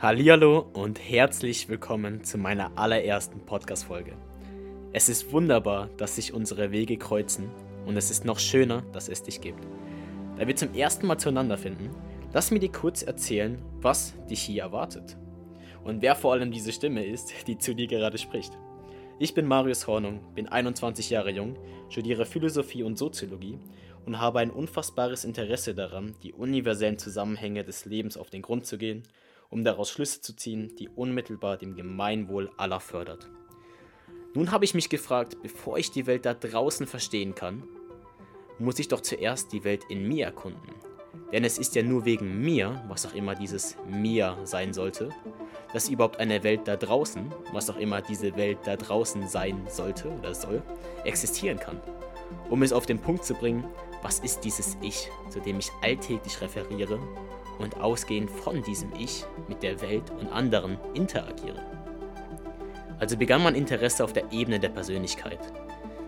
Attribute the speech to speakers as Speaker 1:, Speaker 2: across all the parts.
Speaker 1: Hallihallo und herzlich willkommen zu meiner allerersten Podcast-Folge. Es ist wunderbar, dass sich unsere Wege kreuzen und es ist noch schöner, dass es dich gibt. Da wir zum ersten Mal zueinander finden, lass mir dir kurz erzählen, was dich hier erwartet. Und wer vor allem diese Stimme ist, die zu dir gerade spricht. Ich bin Marius Hornung, bin 21 Jahre jung, studiere Philosophie und Soziologie und habe ein unfassbares Interesse daran, die universellen Zusammenhänge des Lebens auf den Grund zu gehen, um daraus Schlüsse zu ziehen, die unmittelbar dem Gemeinwohl aller fördert. Nun habe ich mich gefragt, bevor ich die Welt da draußen verstehen kann, muss ich doch zuerst die Welt in mir erkunden. Denn es ist ja nur wegen mir, was auch immer dieses mir sein sollte, dass überhaupt eine Welt da draußen, was auch immer diese Welt da draußen sein sollte oder soll, existieren kann. Um es auf den Punkt zu bringen, was ist dieses Ich, zu dem ich alltäglich referiere und ausgehend von diesem Ich mit der Welt und anderen interagiere? Also begann mein Interesse auf der Ebene der Persönlichkeit,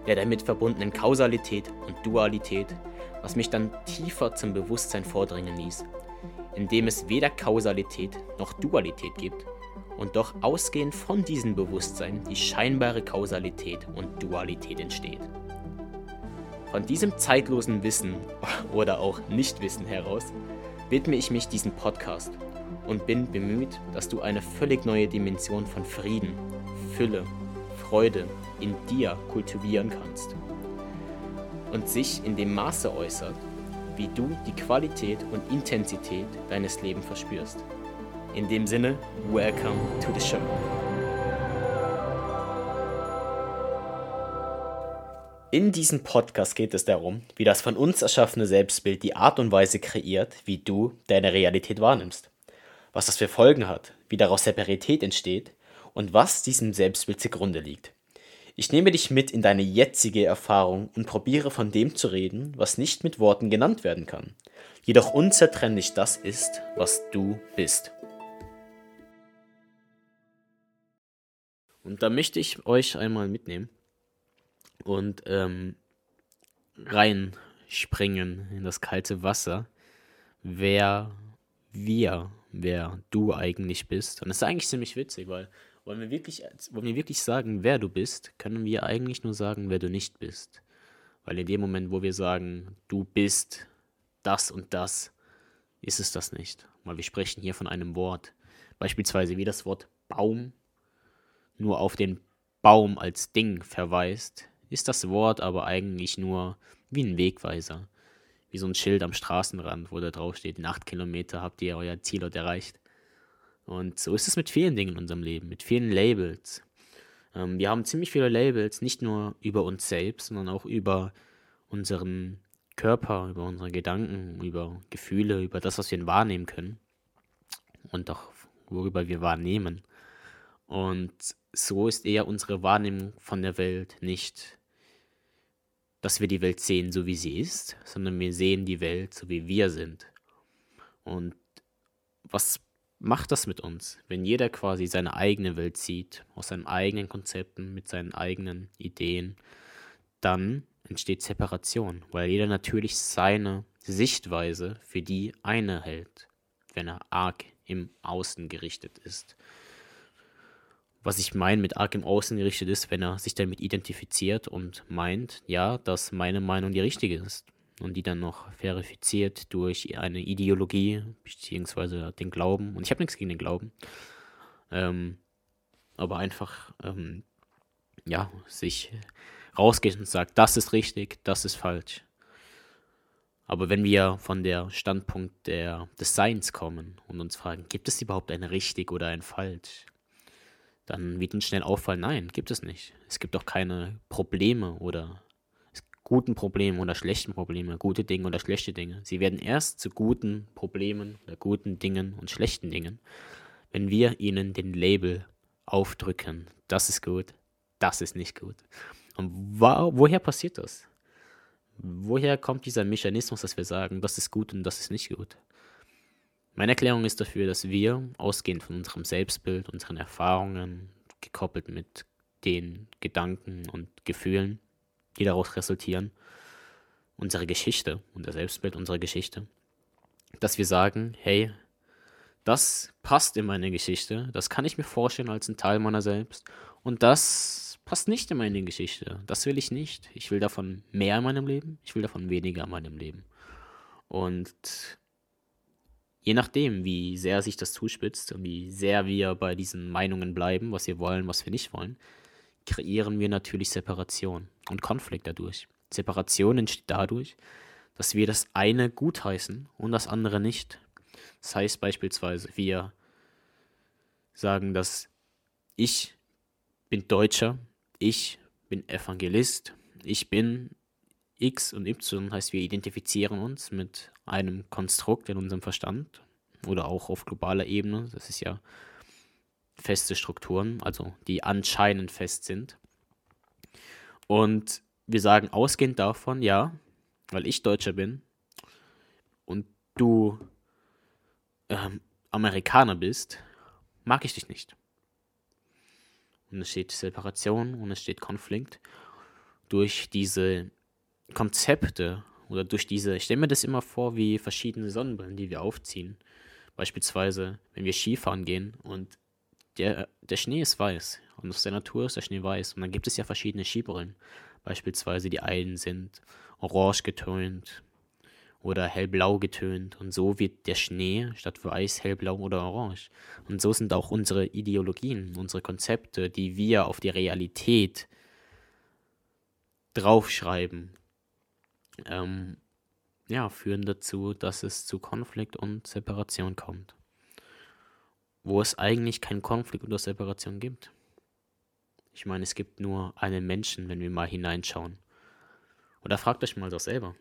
Speaker 1: der damit verbundenen Kausalität und Dualität, was mich dann tiefer zum Bewusstsein vordringen ließ, indem es weder Kausalität noch Dualität gibt und doch ausgehend von diesem Bewusstsein die scheinbare Kausalität und Dualität entsteht. Von diesem zeitlosen Wissen oder auch Nichtwissen heraus widme ich mich diesem Podcast und bin bemüht, dass du eine völlig neue Dimension von Frieden, Fülle, Freude in dir kultivieren kannst und sich in dem Maße äußert, wie du die Qualität und Intensität deines Lebens verspürst. In dem Sinne, welcome to the show. In diesem Podcast geht es darum, wie das von uns erschaffene Selbstbild die Art und Weise kreiert, wie du deine Realität wahrnimmst. Was das für Folgen hat, wie daraus Separität entsteht und was diesem Selbstbild zugrunde liegt. Ich nehme dich mit in deine jetzige Erfahrung und probiere von dem zu reden, was nicht mit Worten genannt werden kann, jedoch unzertrennlich das ist, was du bist. Und da möchte ich euch einmal mitnehmen und ähm, reinspringen in das kalte Wasser, wer wir, wer du eigentlich bist. Und das ist eigentlich ziemlich witzig, weil wollen wir wirklich, wollen wir wirklich sagen, wer du bist, können wir eigentlich nur sagen, wer du nicht bist. Weil in dem Moment, wo wir sagen, du bist das und das, ist es das nicht. Weil wir sprechen hier von einem Wort. Beispielsweise wie das Wort Baum nur auf den Baum als Ding verweist, ist das Wort aber eigentlich nur wie ein Wegweiser. Wie so ein Schild am Straßenrand, wo da drauf steht, in acht Kilometer habt ihr euer Zielort erreicht. Und so ist es mit vielen Dingen in unserem Leben, mit vielen Labels. Ähm, wir haben ziemlich viele Labels, nicht nur über uns selbst, sondern auch über unseren Körper, über unsere Gedanken, über Gefühle, über das, was wir wahrnehmen können. Und auch worüber wir wahrnehmen. Und so ist eher unsere Wahrnehmung von der Welt nicht dass wir die Welt sehen, so wie sie ist, sondern wir sehen die Welt, so wie wir sind. Und was macht das mit uns, wenn jeder quasi seine eigene Welt sieht, aus seinen eigenen Konzepten, mit seinen eigenen Ideen, dann entsteht Separation, weil jeder natürlich seine Sichtweise für die eine hält, wenn er arg im Außen gerichtet ist was ich meine mit arg im Außen gerichtet ist, wenn er sich damit identifiziert und meint, ja, dass meine Meinung die richtige ist. Und die dann noch verifiziert durch eine Ideologie, beziehungsweise den Glauben. Und ich habe nichts gegen den Glauben. Ähm, aber einfach, ähm, ja, sich rausgeht und sagt, das ist richtig, das ist falsch. Aber wenn wir von der Standpunkt der, des Seins kommen und uns fragen, gibt es überhaupt ein richtig oder ein falsch? Dann wird uns schnell auffallen, nein, gibt es nicht. Es gibt auch keine Probleme oder guten Probleme oder schlechten Probleme, gute Dinge oder schlechte Dinge. Sie werden erst zu guten Problemen oder guten Dingen und schlechten Dingen, wenn wir ihnen den Label aufdrücken. Das ist gut, das ist nicht gut. Und wo, woher passiert das? Woher kommt dieser Mechanismus, dass wir sagen, das ist gut und das ist nicht gut? Meine Erklärung ist dafür, dass wir, ausgehend von unserem Selbstbild, unseren Erfahrungen, gekoppelt mit den Gedanken und Gefühlen, die daraus resultieren, unsere Geschichte, unser Selbstbild, unsere Geschichte, dass wir sagen, hey, Das passt in meine Geschichte. Das kann ich mir vorstellen als ein Teil meiner selbst. Und das passt nicht in meine Geschichte. Das will ich nicht. Ich will davon mehr in meinem Leben. Ich will davon weniger in meinem Leben. Und je nachdem, wie sehr sich das zuspitzt und wie sehr wir bei diesen Meinungen bleiben, was wir wollen, was wir nicht wollen, kreieren wir natürlich Separation und Konflikt dadurch. Separation entsteht dadurch, dass wir das eine gutheißen und das andere nicht. Das heißt beispielsweise, wir sagen, dass ich bin Deutscher, ich bin Evangelist, ich bin X und Y, heißt wir identifizieren uns mit einem Konstrukt in unserem Verstand oder auch auf globaler Ebene. Das ist ja feste Strukturen, also die anscheinend fest sind. Und wir sagen ausgehend davon, ja, weil ich Deutscher bin und du ähm, Amerikaner bist, mag ich dich nicht. Und es steht Separation und es steht Konflikt durch diese Konzepte oder durch diese, ich stelle mir das immer vor wie verschiedene Sonnenbrillen, die wir aufziehen. Beispielsweise, wenn wir Skifahren gehen und der, der Schnee ist weiß und aus der Natur ist der Schnee weiß. Und dann gibt es ja verschiedene Skibrillen. Beispielsweise die einen sind orange getönt oder hellblau getönt. Und so wird der Schnee statt weiß hellblau oder orange. Und so sind auch unsere Ideologien, unsere Konzepte, die wir auf die Realität draufschreiben, ähm, ja, führen dazu, dass es zu Konflikt und Separation kommt. Wo es eigentlich keinen Konflikt oder Separation gibt. Ich meine, es gibt nur einen Menschen, wenn wir mal hineinschauen. Oder fragt euch mal doch selber.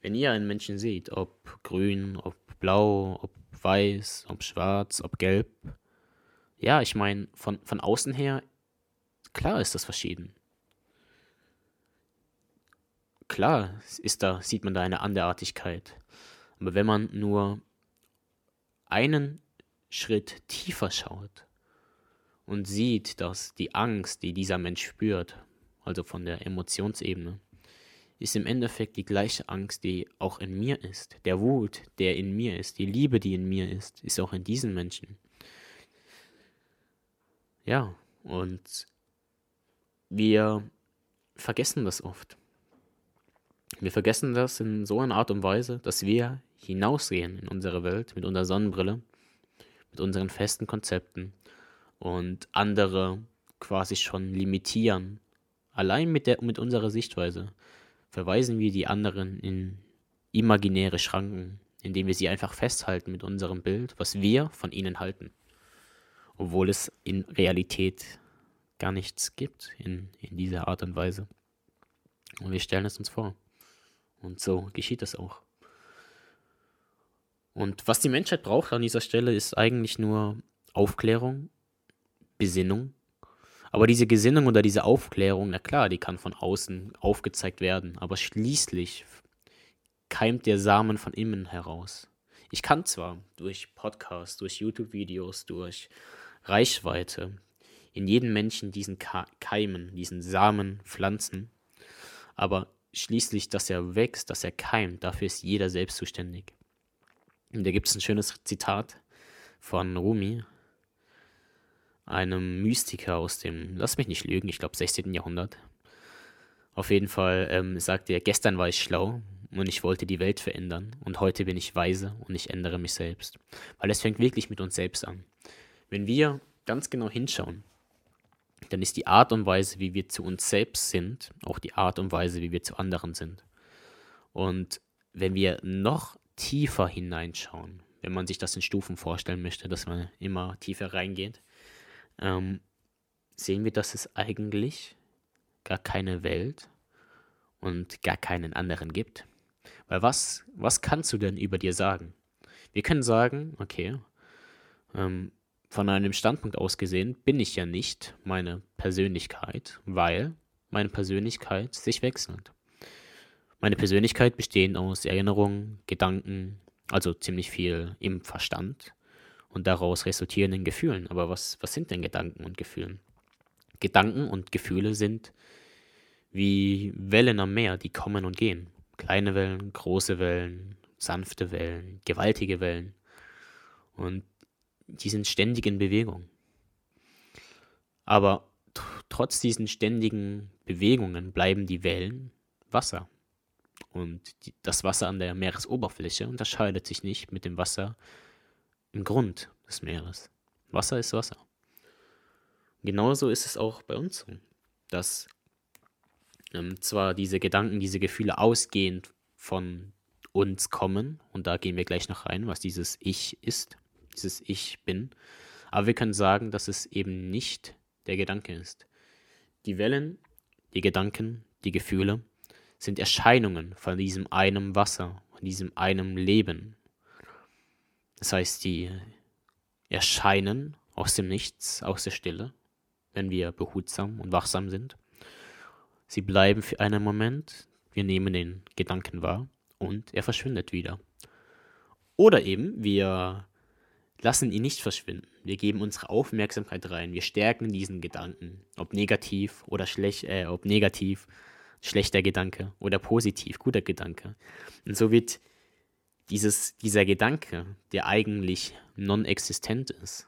Speaker 1: Wenn ihr einen Menschen seht, ob grün, ob blau, ob weiß, ob schwarz, ob gelb, ja, ich meine, von, von außen her, klar ist das verschieden klar ist da, sieht man da eine Anderartigkeit. Aber wenn man nur einen Schritt tiefer schaut und sieht, dass die Angst, die dieser Mensch spürt, also von der Emotionsebene, ist im Endeffekt die gleiche Angst, die auch in mir ist. Der Wut, der in mir ist, die Liebe, die in mir ist, ist auch in diesen Menschen. Ja, und wir vergessen das oft. Wir vergessen das in so einer Art und Weise, dass wir hinausgehen in unsere Welt mit unserer Sonnenbrille, mit unseren festen Konzepten und andere quasi schon limitieren. Allein mit, der, mit unserer Sichtweise verweisen wir die anderen in imaginäre Schranken, indem wir sie einfach festhalten mit unserem Bild, was wir von ihnen halten. Obwohl es in Realität gar nichts gibt in, in dieser Art und Weise. Und wir stellen es uns vor. Und so geschieht es auch. Und was die Menschheit braucht an dieser Stelle ist eigentlich nur Aufklärung, Besinnung. Aber diese Gesinnung oder diese Aufklärung, na klar, die kann von außen aufgezeigt werden, aber schließlich keimt der Samen von innen heraus. Ich kann zwar durch Podcasts, durch YouTube-Videos, durch Reichweite in jedem Menschen diesen Keimen, diesen Samen pflanzen, aber schließlich, dass er wächst, dass er keimt, dafür ist jeder selbst zuständig. Und da gibt es ein schönes Zitat von Rumi, einem Mystiker aus dem, lass mich nicht lügen, ich glaube 16. Jahrhundert. Auf jeden Fall ähm, sagt er, gestern war ich schlau und ich wollte die Welt verändern und heute bin ich weise und ich ändere mich selbst. Weil es fängt wirklich mit uns selbst an. Wenn wir ganz genau hinschauen, dann ist die Art und Weise, wie wir zu uns selbst sind, auch die Art und Weise, wie wir zu anderen sind. Und wenn wir noch tiefer hineinschauen, wenn man sich das in Stufen vorstellen möchte, dass man immer tiefer reingeht, ähm, sehen wir, dass es eigentlich gar keine Welt und gar keinen anderen gibt. Weil was, was kannst du denn über dir sagen? Wir können sagen, okay, ähm, von einem Standpunkt aus gesehen bin ich ja nicht meine Persönlichkeit, weil meine Persönlichkeit sich wechselt. Meine Persönlichkeit besteht aus Erinnerungen, Gedanken, also ziemlich viel im Verstand und daraus resultierenden Gefühlen. Aber was, was sind denn Gedanken und Gefühle? Gedanken und Gefühle sind wie Wellen am Meer, die kommen und gehen. Kleine Wellen, große Wellen, sanfte Wellen, gewaltige Wellen. Und die sind ständig in Bewegung. Aber trotz diesen ständigen Bewegungen bleiben die Wellen Wasser. Und die, das Wasser an der Meeresoberfläche unterscheidet sich nicht mit dem Wasser im Grund des Meeres. Wasser ist Wasser. Genauso ist es auch bei uns so, dass ähm, zwar diese Gedanken, diese Gefühle ausgehend von uns kommen, und da gehen wir gleich noch rein, was dieses Ich ist, dieses Ich bin, aber wir können sagen, dass es eben nicht der Gedanke ist. Die Wellen, die Gedanken, die Gefühle sind Erscheinungen von diesem einem Wasser, von diesem einem Leben. Das heißt, die erscheinen aus dem Nichts, aus der Stille, wenn wir behutsam und wachsam sind. Sie bleiben für einen Moment, wir nehmen den Gedanken wahr und er verschwindet wieder. Oder eben, wir lassen ihn nicht verschwinden. Wir geben unsere Aufmerksamkeit rein. Wir stärken diesen Gedanken, ob negativ oder schlecht, äh, ob negativ, schlechter Gedanke oder positiv, guter Gedanke. Und so wird dieses, dieser Gedanke, der eigentlich non-existent ist,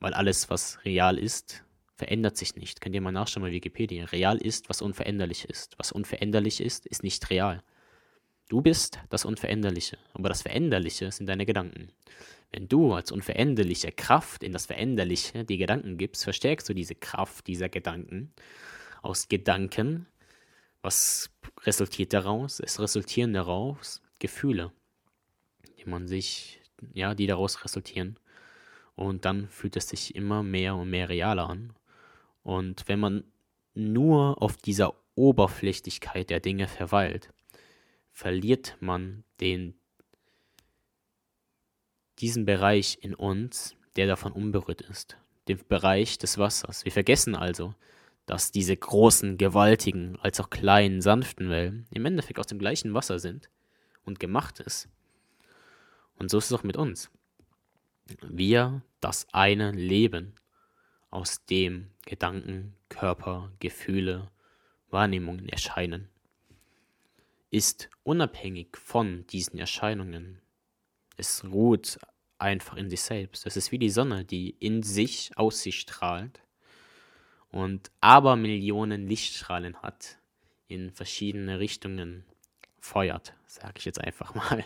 Speaker 1: weil alles, was real ist, verändert sich nicht. Könnt ihr mal nachschauen bei Wikipedia. Real ist, was unveränderlich ist. Was unveränderlich ist, ist nicht real. Du bist das Unveränderliche, aber das Veränderliche sind deine Gedanken. Wenn du als unveränderliche Kraft in das Veränderliche die Gedanken gibst, verstärkst du diese Kraft dieser Gedanken. Aus Gedanken, was resultiert daraus? Es resultieren daraus Gefühle, die man sich, ja, die daraus resultieren. Und dann fühlt es sich immer mehr und mehr realer an. Und wenn man nur auf dieser Oberflächlichkeit der Dinge verweilt, verliert man den, diesen Bereich in uns, der davon unberührt ist, den Bereich des Wassers. Wir vergessen also, dass diese großen, gewaltigen, als auch kleinen, sanften Wellen im Endeffekt aus dem gleichen Wasser sind und gemacht ist. Und so ist es auch mit uns. Wir das eine Leben, aus dem Gedanken, Körper, Gefühle, Wahrnehmungen erscheinen ist unabhängig von diesen Erscheinungen. Es ruht einfach in sich selbst. Es ist wie die Sonne, die in sich aus sich strahlt und aber Millionen Lichtstrahlen hat, in verschiedene Richtungen feuert, sage ich jetzt einfach mal.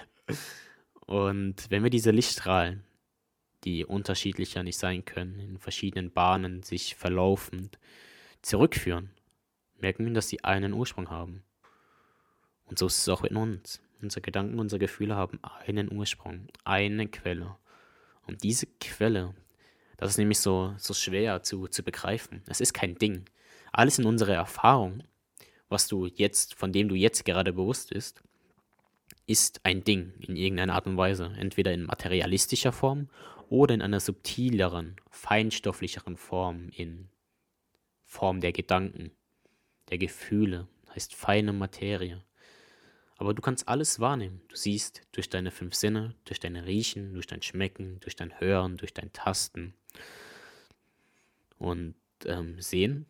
Speaker 1: Und wenn wir diese Lichtstrahlen, die unterschiedlicher nicht sein können, in verschiedenen Bahnen sich verlaufend zurückführen, merken wir, dass sie einen Ursprung haben. Und so ist es auch in uns. Unsere Gedanken, unsere Gefühle haben einen Ursprung, eine Quelle. Und diese Quelle, das ist nämlich so, so schwer zu, zu begreifen. Es ist kein Ding. Alles in unserer Erfahrung, was du jetzt, von dem du jetzt gerade bewusst bist, ist ein Ding in irgendeiner Art und Weise. Entweder in materialistischer Form oder in einer subtileren, feinstofflicheren Form, in Form der Gedanken, der Gefühle, heißt feine Materie. Aber du kannst alles wahrnehmen. Du siehst durch deine fünf Sinne, durch dein Riechen, durch dein Schmecken, durch dein Hören, durch dein Tasten. Und ähm, Sehen,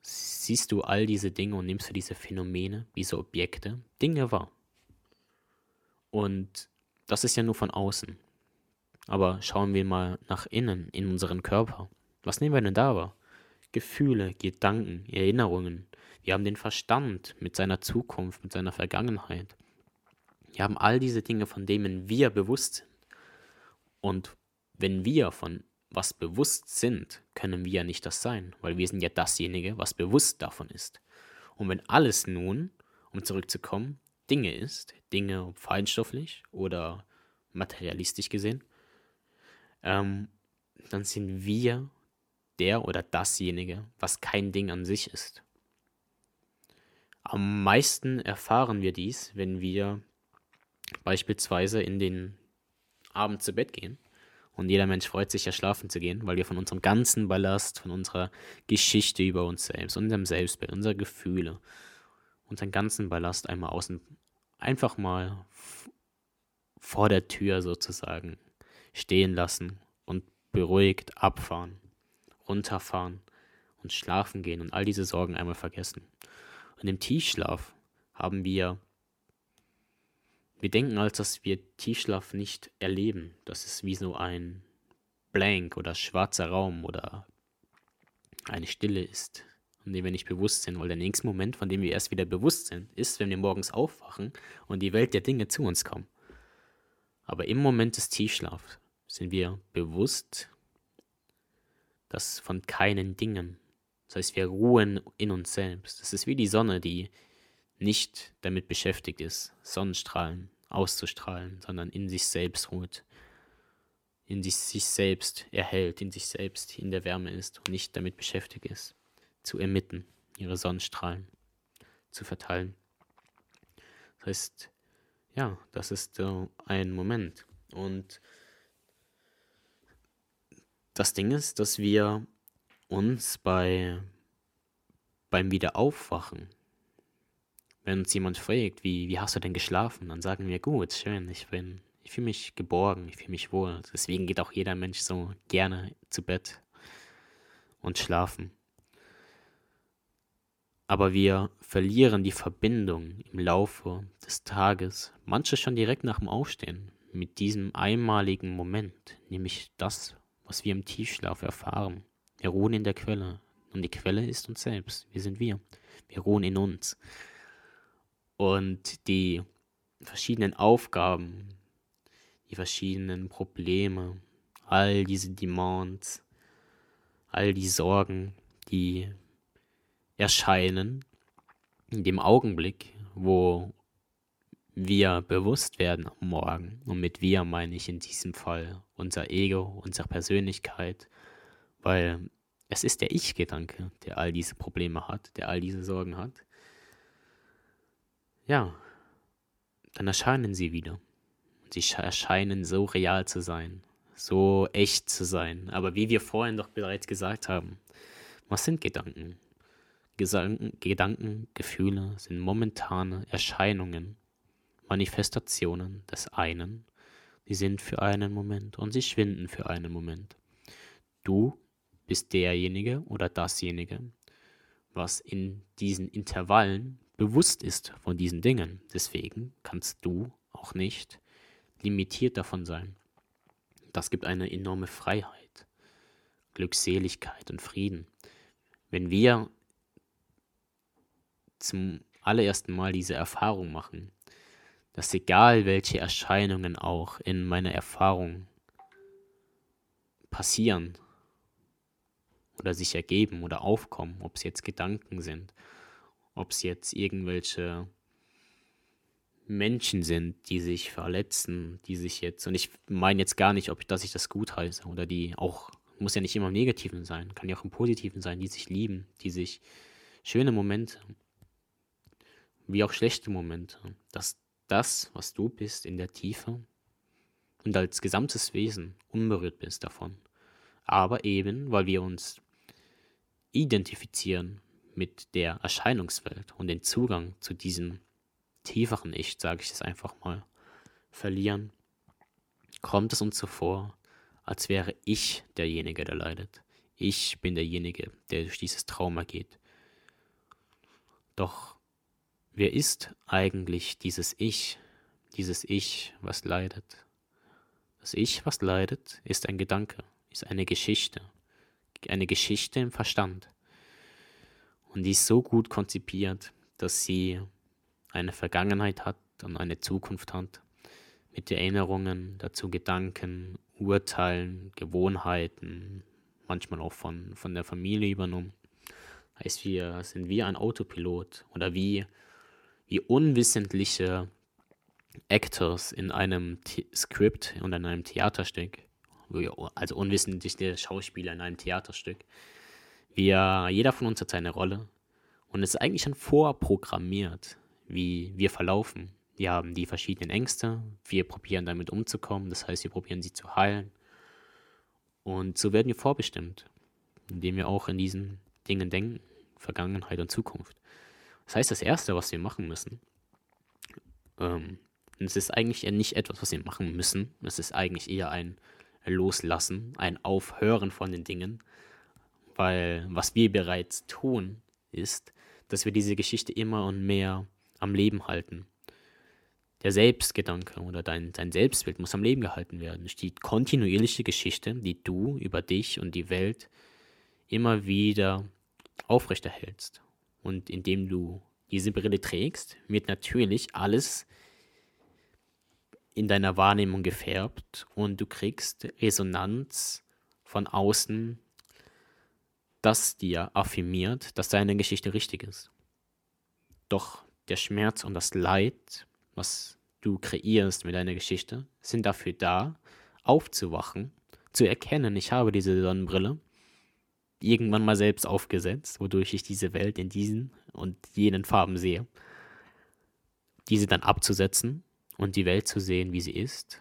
Speaker 1: siehst du all diese Dinge und nimmst du diese Phänomene, diese Objekte, Dinge wahr. Und das ist ja nur von außen. Aber schauen wir mal nach innen, in unseren Körper. Was nehmen wir denn da wahr? Gefühle, Gedanken, Erinnerungen, wir haben den Verstand mit seiner Zukunft, mit seiner Vergangenheit. Wir haben all diese Dinge, von denen wir bewusst sind. Und wenn wir von was bewusst sind, können wir ja nicht das sein, weil wir sind ja dasjenige, was bewusst davon ist. Und wenn alles nun, um zurückzukommen, Dinge ist, Dinge feinstofflich oder materialistisch gesehen, ähm, dann sind wir der oder dasjenige, was kein Ding an sich ist. Am meisten erfahren wir dies, wenn wir beispielsweise in den Abend zu Bett gehen. Und jeder Mensch freut sich ja schlafen zu gehen, weil wir von unserem ganzen Ballast, von unserer Geschichte über uns selbst, unserem Selbstbild, unserer Gefühle, unseren ganzen Ballast einmal außen, einfach mal vor der Tür sozusagen stehen lassen und beruhigt abfahren, runterfahren und schlafen gehen und all diese Sorgen einmal vergessen. Und im Tiefschlaf haben wir, wir denken als dass wir Tiefschlaf nicht erleben. Das ist wie so ein blank oder schwarzer Raum oder eine Stille ist, in dem wir nicht bewusst sind, weil der nächste Moment, von dem wir erst wieder bewusst sind, ist, wenn wir morgens aufwachen und die Welt der Dinge zu uns kommt. Aber im Moment des Tiefschlafs sind wir bewusst, dass von keinen Dingen. Das heißt, wir ruhen in uns selbst. Das ist wie die Sonne, die nicht damit beschäftigt ist, Sonnenstrahlen auszustrahlen, sondern in sich selbst ruht, in sich, sich selbst erhält, in sich selbst in der Wärme ist und nicht damit beschäftigt ist, zu emitten, ihre Sonnenstrahlen zu verteilen. Das heißt, ja, das ist äh, ein Moment. Und das Ding ist, dass wir uns bei, beim Wiederaufwachen, wenn uns jemand fragt, wie, wie hast du denn geschlafen, dann sagen wir, gut, schön, ich bin, ich fühle mich geborgen, ich fühle mich wohl. Deswegen geht auch jeder Mensch so gerne zu Bett und schlafen. Aber wir verlieren die Verbindung im Laufe des Tages, manche schon direkt nach dem Aufstehen, mit diesem einmaligen Moment, nämlich das, was wir im Tiefschlaf erfahren. Wir ruhen in der Quelle und die Quelle ist uns selbst. Wir sind wir. Wir ruhen in uns. Und die verschiedenen Aufgaben, die verschiedenen Probleme, all diese Demands, all die Sorgen, die erscheinen in dem Augenblick, wo wir bewusst werden am Morgen. Und mit wir meine ich in diesem Fall unser Ego, unsere Persönlichkeit, weil es ist der Ich-Gedanke, der all diese Probleme hat, der all diese Sorgen hat. Ja, dann erscheinen sie wieder. Sie erscheinen so real zu sein, so echt zu sein. Aber wie wir vorhin doch bereits gesagt haben, was sind Gedanken? Gedanken, Gedanken, Gefühle sind momentane Erscheinungen Manifestationen des einen, die sind für einen Moment und sie schwinden für einen Moment. Du bist derjenige oder dasjenige, was in diesen Intervallen bewusst ist von diesen Dingen. Deswegen kannst du auch nicht limitiert davon sein. Das gibt eine enorme Freiheit, Glückseligkeit und Frieden. Wenn wir zum allerersten Mal diese Erfahrung machen, dass egal welche Erscheinungen auch in meiner Erfahrung passieren oder sich ergeben oder aufkommen, ob es jetzt Gedanken sind, ob es jetzt irgendwelche Menschen sind, die sich verletzen, die sich jetzt, und ich meine jetzt gar nicht, ob dass ich das gut heiße oder die auch, muss ja nicht immer im Negativen sein, kann ja auch im Positiven sein, die sich lieben, die sich schöne Momente, wie auch schlechte Momente, dass das, was du bist in der Tiefe und als gesamtes Wesen unberührt bist davon. Aber eben, weil wir uns identifizieren mit der Erscheinungswelt und den Zugang zu diesem tieferen Ich, sage ich es einfach mal, verlieren, kommt es uns so vor, als wäre ich derjenige, der leidet. Ich bin derjenige, der durch dieses Trauma geht. Doch Wer ist eigentlich dieses Ich, dieses Ich, was leidet? Das Ich, was leidet, ist ein Gedanke, ist eine Geschichte, eine Geschichte im Verstand. Und die ist so gut konzipiert, dass sie eine Vergangenheit hat und eine Zukunft hat, mit Erinnerungen, dazu Gedanken, Urteilen, Gewohnheiten, manchmal auch von, von der Familie übernommen. Heißt, wir sind wie ein Autopilot oder wie wie unwissentliche Actors in einem The Skript und in einem Theaterstück, also unwissentliche Schauspieler in einem Theaterstück. Wir, jeder von uns hat seine Rolle und es ist eigentlich schon vorprogrammiert, wie wir verlaufen. Wir haben die verschiedenen Ängste, wir probieren damit umzukommen, das heißt, wir probieren sie zu heilen. Und so werden wir vorbestimmt, indem wir auch in diesen Dingen denken, Vergangenheit und Zukunft. Das heißt, das Erste, was wir machen müssen, ähm, es ist eigentlich nicht etwas, was wir machen müssen, es ist eigentlich eher ein Loslassen, ein Aufhören von den Dingen, weil was wir bereits tun, ist, dass wir diese Geschichte immer und mehr am Leben halten. der Selbstgedanke oder dein, dein Selbstbild muss am Leben gehalten werden. Die kontinuierliche Geschichte, die du über dich und die Welt immer wieder aufrechterhältst. Und indem du diese Brille trägst, wird natürlich alles in deiner Wahrnehmung gefärbt und du kriegst Resonanz von außen, das dir affirmiert, dass deine Geschichte richtig ist. Doch der Schmerz und das Leid, was du kreierst mit deiner Geschichte, sind dafür da, aufzuwachen, zu erkennen, ich habe diese Sonnenbrille irgendwann mal selbst aufgesetzt, wodurch ich diese Welt in diesen und jenen Farben sehe. Diese dann abzusetzen und die Welt zu sehen, wie sie ist.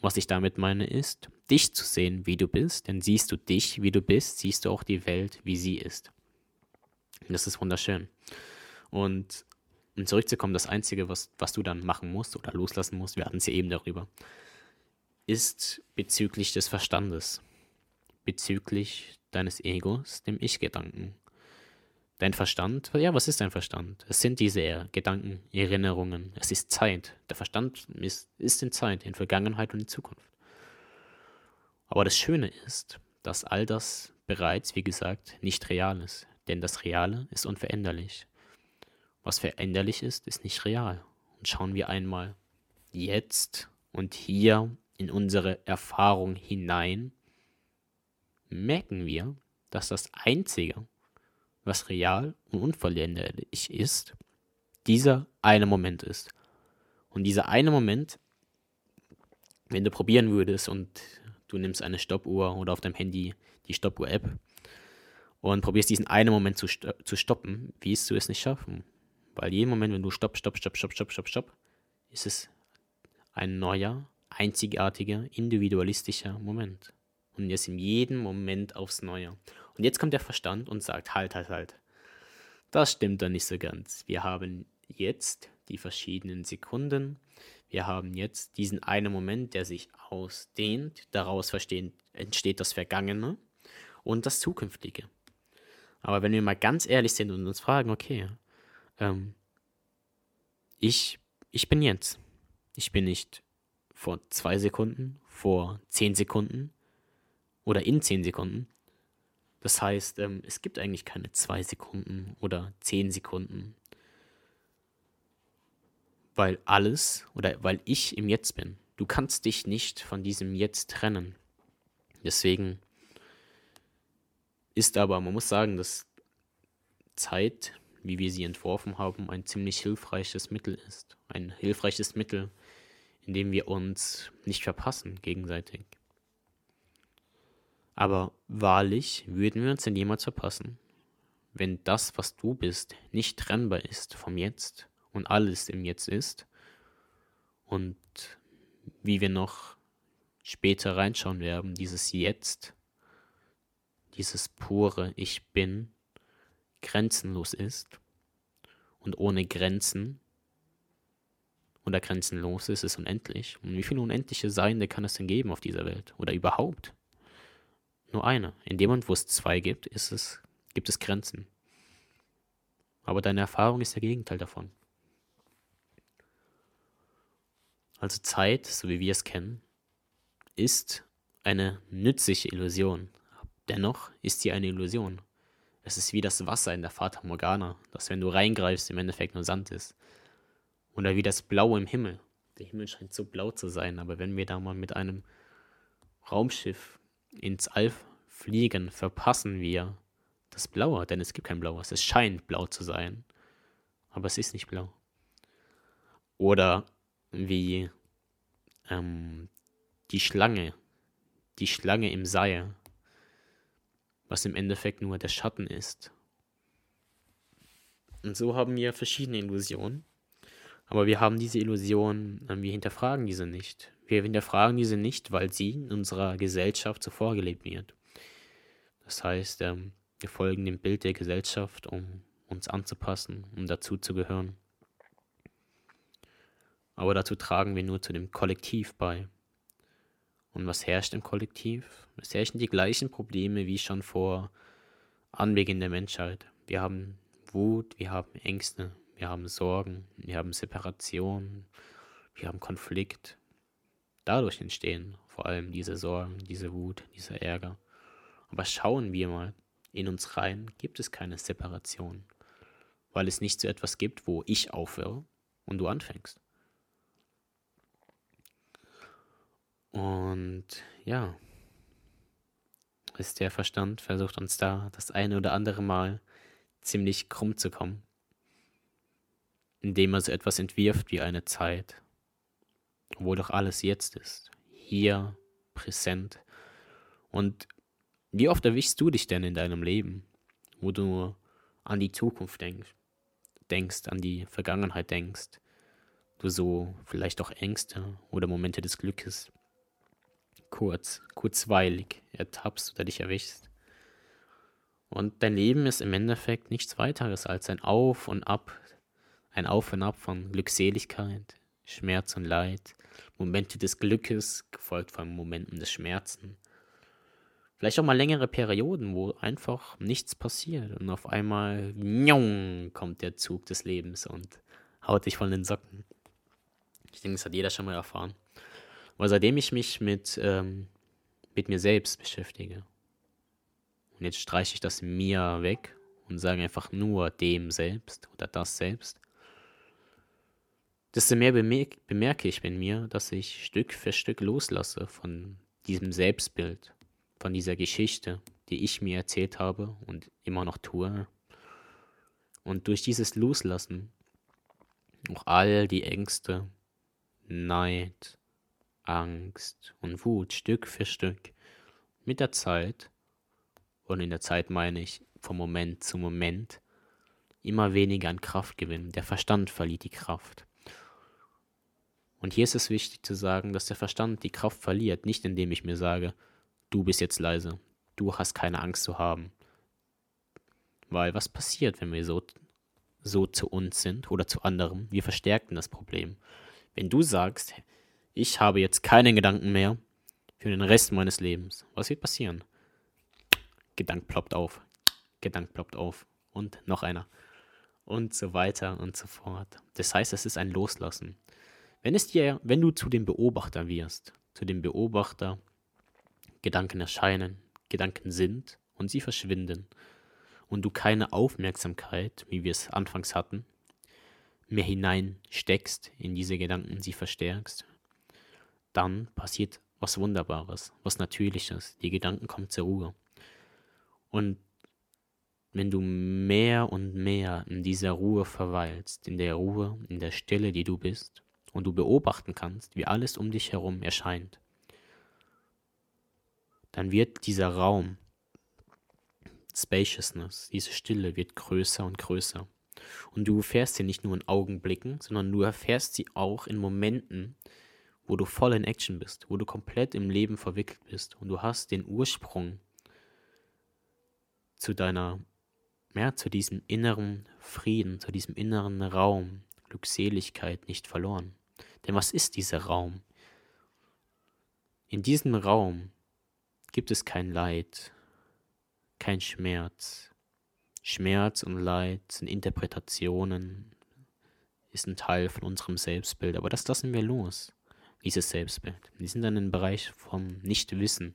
Speaker 1: Was ich damit meine, ist, dich zu sehen, wie du bist, denn siehst du dich, wie du bist, siehst du auch die Welt, wie sie ist. Und das ist wunderschön. Und um zurückzukommen, das Einzige, was, was du dann machen musst oder loslassen musst, wir hatten es ja eben darüber, ist bezüglich des Verstandes, bezüglich deines Egos, dem Ich-Gedanken. Dein Verstand, ja, was ist dein Verstand? Es sind diese Gedanken, Erinnerungen, es ist Zeit. Der Verstand ist, ist in Zeit, in Vergangenheit und in Zukunft. Aber das Schöne ist, dass all das bereits, wie gesagt, nicht real ist. Denn das Reale ist unveränderlich. Was veränderlich ist, ist nicht real. Und schauen wir einmal jetzt und hier in unsere Erfahrung hinein, merken wir, dass das Einzige, was real und unveränderlich ist, dieser eine Moment ist. Und dieser eine Moment, wenn du probieren würdest und du nimmst eine Stoppuhr oder auf deinem Handy die Stoppuhr-App und probierst diesen einen Moment zu, zu stoppen, wirst du es nicht schaffen. Weil jeden Moment, wenn du stopp, stopp, stopp, stopp, stopp, stopp, stopp, ist es ein neuer, einzigartiger, individualistischer Moment. Und jetzt in jedem Moment aufs Neue. Und jetzt kommt der Verstand und sagt, halt, halt, halt. Das stimmt doch nicht so ganz. Wir haben jetzt die verschiedenen Sekunden. Wir haben jetzt diesen einen Moment, der sich ausdehnt. Daraus entsteht das Vergangene und das Zukünftige. Aber wenn wir mal ganz ehrlich sind und uns fragen, okay, ähm, ich, ich bin jetzt. Ich bin nicht vor zwei Sekunden, vor zehn Sekunden, oder in 10 Sekunden. Das heißt, ähm, es gibt eigentlich keine 2 Sekunden oder 10 Sekunden. Weil alles oder weil ich im Jetzt bin. Du kannst dich nicht von diesem Jetzt trennen. Deswegen ist aber, man muss sagen, dass Zeit, wie wir sie entworfen haben, ein ziemlich hilfreiches Mittel ist. Ein hilfreiches Mittel, in dem wir uns nicht verpassen gegenseitig. Aber wahrlich würden wir uns denn jemals verpassen, wenn das, was du bist, nicht trennbar ist vom Jetzt und alles im Jetzt ist und wie wir noch später reinschauen werden, dieses Jetzt, dieses pure Ich bin, grenzenlos ist und ohne Grenzen oder grenzenlos ist, ist unendlich. Und wie viele unendliche Seinde kann es denn geben auf dieser Welt oder überhaupt? Nur eine. In dem Moment, wo es zwei gibt, ist es, gibt es Grenzen. Aber deine Erfahrung ist der Gegenteil davon. Also Zeit, so wie wir es kennen, ist eine nützliche Illusion. Dennoch ist sie eine Illusion. Es ist wie das Wasser in der Fata Morgana, das, wenn du reingreifst, im Endeffekt nur Sand ist. Oder wie das Blau im Himmel. Der Himmel scheint so blau zu sein, aber wenn wir da mal mit einem Raumschiff ins All fliegen, verpassen wir das Blaue, denn es gibt kein Blaues. Es scheint blau zu sein, aber es ist nicht blau. Oder wie ähm, die Schlange, die Schlange im Seil, was im Endeffekt nur der Schatten ist. Und so haben wir verschiedene Illusionen. Aber wir haben diese Illusionen, äh, wir hinterfragen diese nicht. Wir hinterfragen diese nicht, weil sie in unserer Gesellschaft so vorgelebt wird. Das heißt, ähm, wir folgen dem Bild der Gesellschaft, um uns anzupassen, um dazu zu gehören. Aber dazu tragen wir nur zu dem Kollektiv bei. Und was herrscht im Kollektiv? Es herrschen die gleichen Probleme wie schon vor Anbeginn der Menschheit. Wir haben Wut, wir haben Ängste, wir haben Sorgen, wir haben Separation, wir haben Konflikt. Dadurch entstehen vor allem diese Sorgen, diese Wut, dieser Ärger. Aber schauen wir mal in uns rein, gibt es keine Separation, weil es nicht so etwas gibt, wo ich aufhöre und du anfängst. Und ja, ist der Verstand versucht uns da das eine oder andere Mal ziemlich krumm zu kommen, indem er so etwas entwirft wie eine Zeit, wo doch alles jetzt ist, hier, präsent. Und wie oft erwischst du dich denn in deinem Leben, wo du an die Zukunft denkst, denkst, an die Vergangenheit denkst, du so vielleicht auch Ängste oder Momente des Glückes kurz, kurzweilig ertappst oder dich erwischst. Und dein Leben ist im Endeffekt nichts weiteres als ein Auf und Ab, ein Auf und Ab von Glückseligkeit, Schmerz und Leid, Momente des Glückes, gefolgt von Momenten des Schmerzen. Vielleicht auch mal längere Perioden, wo einfach nichts passiert und auf einmal njong, kommt der Zug des Lebens und haut dich von den Socken. Ich denke, das hat jeder schon mal erfahren. Aber seitdem ich mich mit, ähm, mit mir selbst beschäftige, und jetzt streiche ich das mir weg und sage einfach nur dem selbst oder das selbst, desto mehr bemerk bemerke ich in mir, dass ich Stück für Stück loslasse von diesem Selbstbild, von dieser Geschichte, die ich mir erzählt habe und immer noch tue. Und durch dieses Loslassen auch all die Ängste, Neid, Angst und Wut Stück für Stück mit der Zeit, und in der Zeit meine ich vom Moment zu Moment, immer weniger an Kraft gewinnen. Der Verstand verliert die Kraft. Und hier ist es wichtig zu sagen, dass der Verstand die Kraft verliert, nicht indem ich mir sage, du bist jetzt leise, du hast keine Angst zu haben. Weil was passiert, wenn wir so, so zu uns sind oder zu anderen? Wir verstärken das Problem. Wenn du sagst, ich habe jetzt keine Gedanken mehr für den Rest meines Lebens. Was wird passieren? Gedank ploppt auf. Gedank ploppt auf. Und noch einer. Und so weiter und so fort. Das heißt, es ist ein Loslassen. Wenn es dir, wenn du zu dem Beobachter wirst, zu dem Beobachter, Gedanken erscheinen, Gedanken sind und sie verschwinden und du keine Aufmerksamkeit, wie wir es anfangs hatten, mehr hineinsteckst in diese Gedanken, sie verstärkst, dann passiert was Wunderbares, was Natürliches. Die Gedanken kommen zur Ruhe. Und wenn du mehr und mehr in dieser Ruhe verweilst, in der Ruhe, in der Stille, die du bist, und du beobachten kannst, wie alles um dich herum erscheint, dann wird dieser Raum, Spaciousness, diese Stille wird größer und größer. Und du erfährst sie nicht nur in Augenblicken, sondern du erfährst sie auch in Momenten, wo du voll in Action bist, wo du komplett im Leben verwickelt bist und du hast den Ursprung zu deiner, ja, zu diesem inneren Frieden, zu diesem inneren Raum, Glückseligkeit nicht verloren. Denn was ist dieser Raum? In diesem Raum gibt es kein Leid, kein Schmerz. Schmerz und Leid sind Interpretationen, ist ein Teil von unserem Selbstbild, aber das lassen wir los dieses Selbstbild. Die sind dann im Bereich vom Nichtwissen.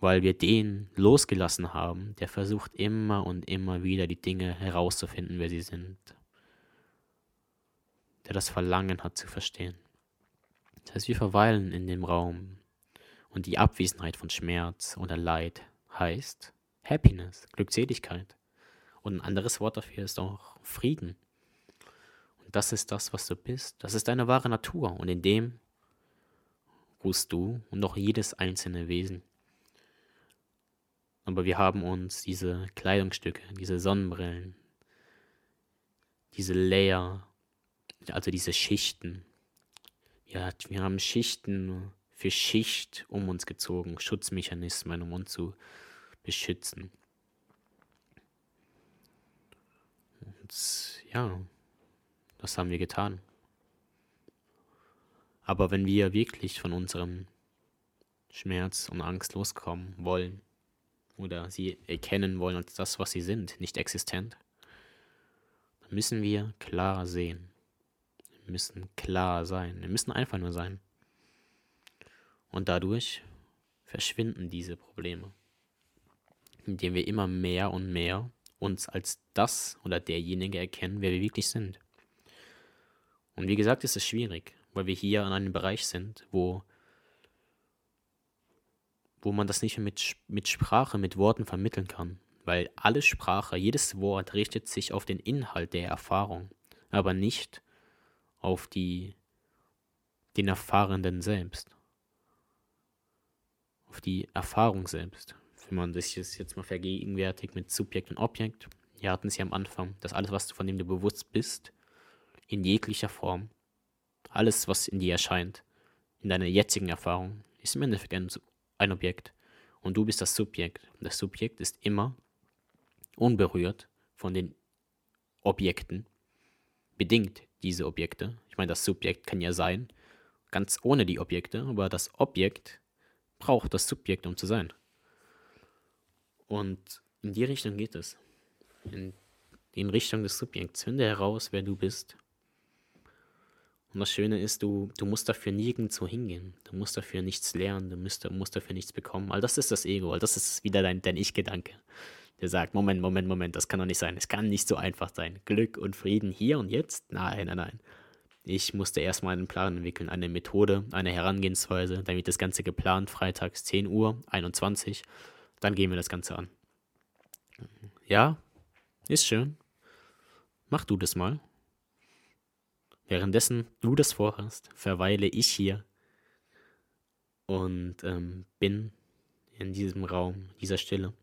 Speaker 1: Weil wir den losgelassen haben, der versucht immer und immer wieder die Dinge herauszufinden, wer sie sind. Der das Verlangen hat zu verstehen. Das heißt, wir verweilen in dem Raum und die Abwesenheit von Schmerz oder Leid heißt Happiness, Glückseligkeit. Und ein anderes Wort dafür ist auch Frieden. Das ist das, was du bist. Das ist deine wahre Natur. Und in dem ruhst du und auch jedes einzelne Wesen. Aber wir haben uns diese Kleidungsstücke, diese Sonnenbrillen, diese Layer, also diese Schichten. Ja, wir haben Schichten für Schicht um uns gezogen, Schutzmechanismen, um uns zu beschützen. Und ja, das haben wir getan. Aber wenn wir wirklich von unserem Schmerz und Angst loskommen wollen oder sie erkennen wollen als das, was sie sind, nicht existent, müssen wir klar sehen. Müssen klar sein. Wir müssen einfach nur sein. Und dadurch verschwinden diese Probleme, indem wir immer mehr und mehr uns als das oder derjenige erkennen, wer wir wirklich sind. Und wie gesagt, ist es schwierig, weil wir hier in einem Bereich sind, wo, wo man das nicht mit, mit Sprache, mit Worten vermitteln kann. Weil alle Sprache, jedes Wort richtet sich auf den Inhalt der Erfahrung, aber nicht auf die, den Erfahrenden selbst. Auf die Erfahrung selbst wenn man sich das jetzt mal vergegenwärtigt mit Subjekt und Objekt, wir hatten es ja am Anfang, dass alles, was du von dem du bewusst bist, in jeglicher Form, alles, was in dir erscheint, in deiner jetzigen Erfahrung, ist im Endeffekt ein, ein Objekt. Und du bist das Subjekt. Das Subjekt ist immer unberührt von den Objekten, bedingt diese Objekte. Ich meine, das Subjekt kann ja sein, ganz ohne die Objekte, aber das Objekt braucht das Subjekt, um zu sein. Und in die Richtung geht es. In, in Richtung des Subjekts. Finde heraus, wer du bist. Und das Schöne ist, du, du musst dafür nirgendwo hingehen. Du musst dafür nichts lernen, du musst, musst dafür nichts bekommen. All das ist das Ego, all das ist wieder dein, dein Ich-Gedanke. Der sagt, Moment, Moment, Moment, das kann doch nicht sein. Es kann nicht so einfach sein. Glück und Frieden hier und jetzt? Nein, nein, nein. Ich musste erstmal einen Plan entwickeln, eine Methode, eine Herangehensweise, damit das Ganze geplant, freitags 10 Uhr, 21 dann gehen wir das Ganze an. Ja, ist schön. Mach du das mal. Währenddessen du das vorhast, verweile ich hier und ähm, bin in diesem Raum, dieser Stille.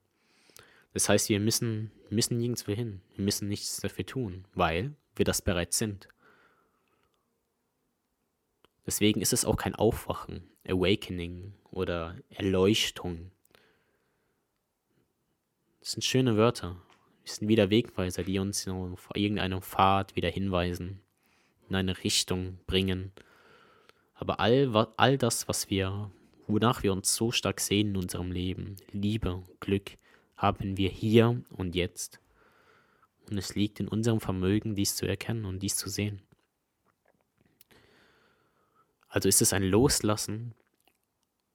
Speaker 1: Das heißt, wir müssen, müssen nirgendwo hin. Wir müssen nichts dafür tun, weil wir das bereits sind. Deswegen ist es auch kein Aufwachen, Awakening oder Erleuchtung. Das sind schöne Wörter. Das sind wieder Wegweiser, die uns auf irgendeinem Pfad wieder hinweisen, in eine Richtung bringen. Aber all, all das, was wir, wonach wir uns so stark sehen in unserem Leben, Liebe, Glück, haben wir hier und jetzt. Und es liegt in unserem Vermögen, dies zu erkennen und dies zu sehen. Also ist es ein Loslassen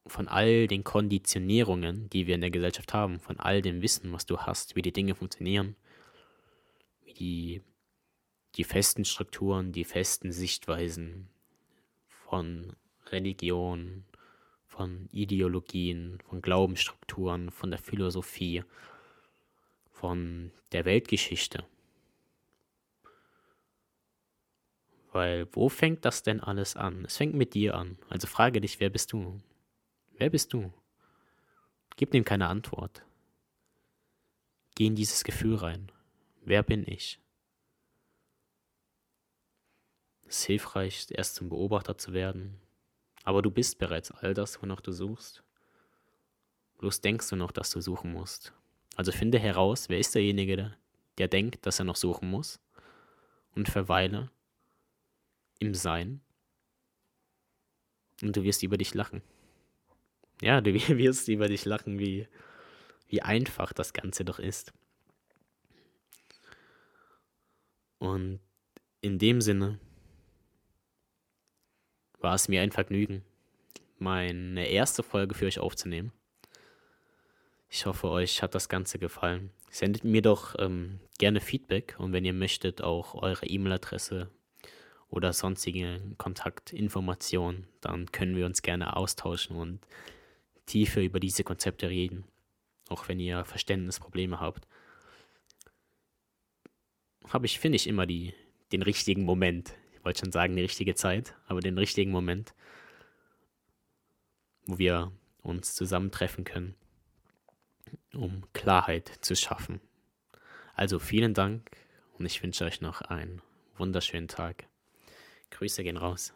Speaker 1: von all den Konditionierungen, die wir in der Gesellschaft haben, von all dem Wissen, was du hast, wie die Dinge funktionieren, wie die, die festen Strukturen, die festen Sichtweisen von Religion, von Ideologien, von Glaubensstrukturen, von der Philosophie, von der Weltgeschichte. Weil wo fängt das denn alles an? Es fängt mit dir an. Also frage dich, wer bist du? Wer bist du? Gib dem keine Antwort. Geh in dieses Gefühl rein. Wer bin ich? Es ist hilfreich, erst zum Beobachter zu werden. Aber du bist bereits all das, wonach du suchst. Bloß denkst du noch, dass du suchen musst. Also finde heraus, wer ist derjenige, der, der denkt, dass er noch suchen muss. Und verweile im Sein. Und du wirst über dich lachen ja, du wirst über dich lachen, wie, wie einfach das Ganze doch ist. Und in dem Sinne war es mir ein Vergnügen, meine erste Folge für euch aufzunehmen. Ich hoffe, euch hat das Ganze gefallen. Sendet mir doch ähm, gerne Feedback und wenn ihr möchtet, auch eure E-Mail-Adresse oder sonstige Kontaktinformationen, dann können wir uns gerne austauschen und tiefer über diese Konzepte reden, auch wenn ihr Verständnisprobleme habt, habe ich, finde ich, immer die, den richtigen Moment. Wollte schon sagen, die richtige Zeit, aber den richtigen Moment, wo wir uns zusammentreffen können, um Klarheit zu schaffen. Also vielen Dank und ich wünsche euch noch einen wunderschönen Tag. Grüße gehen raus.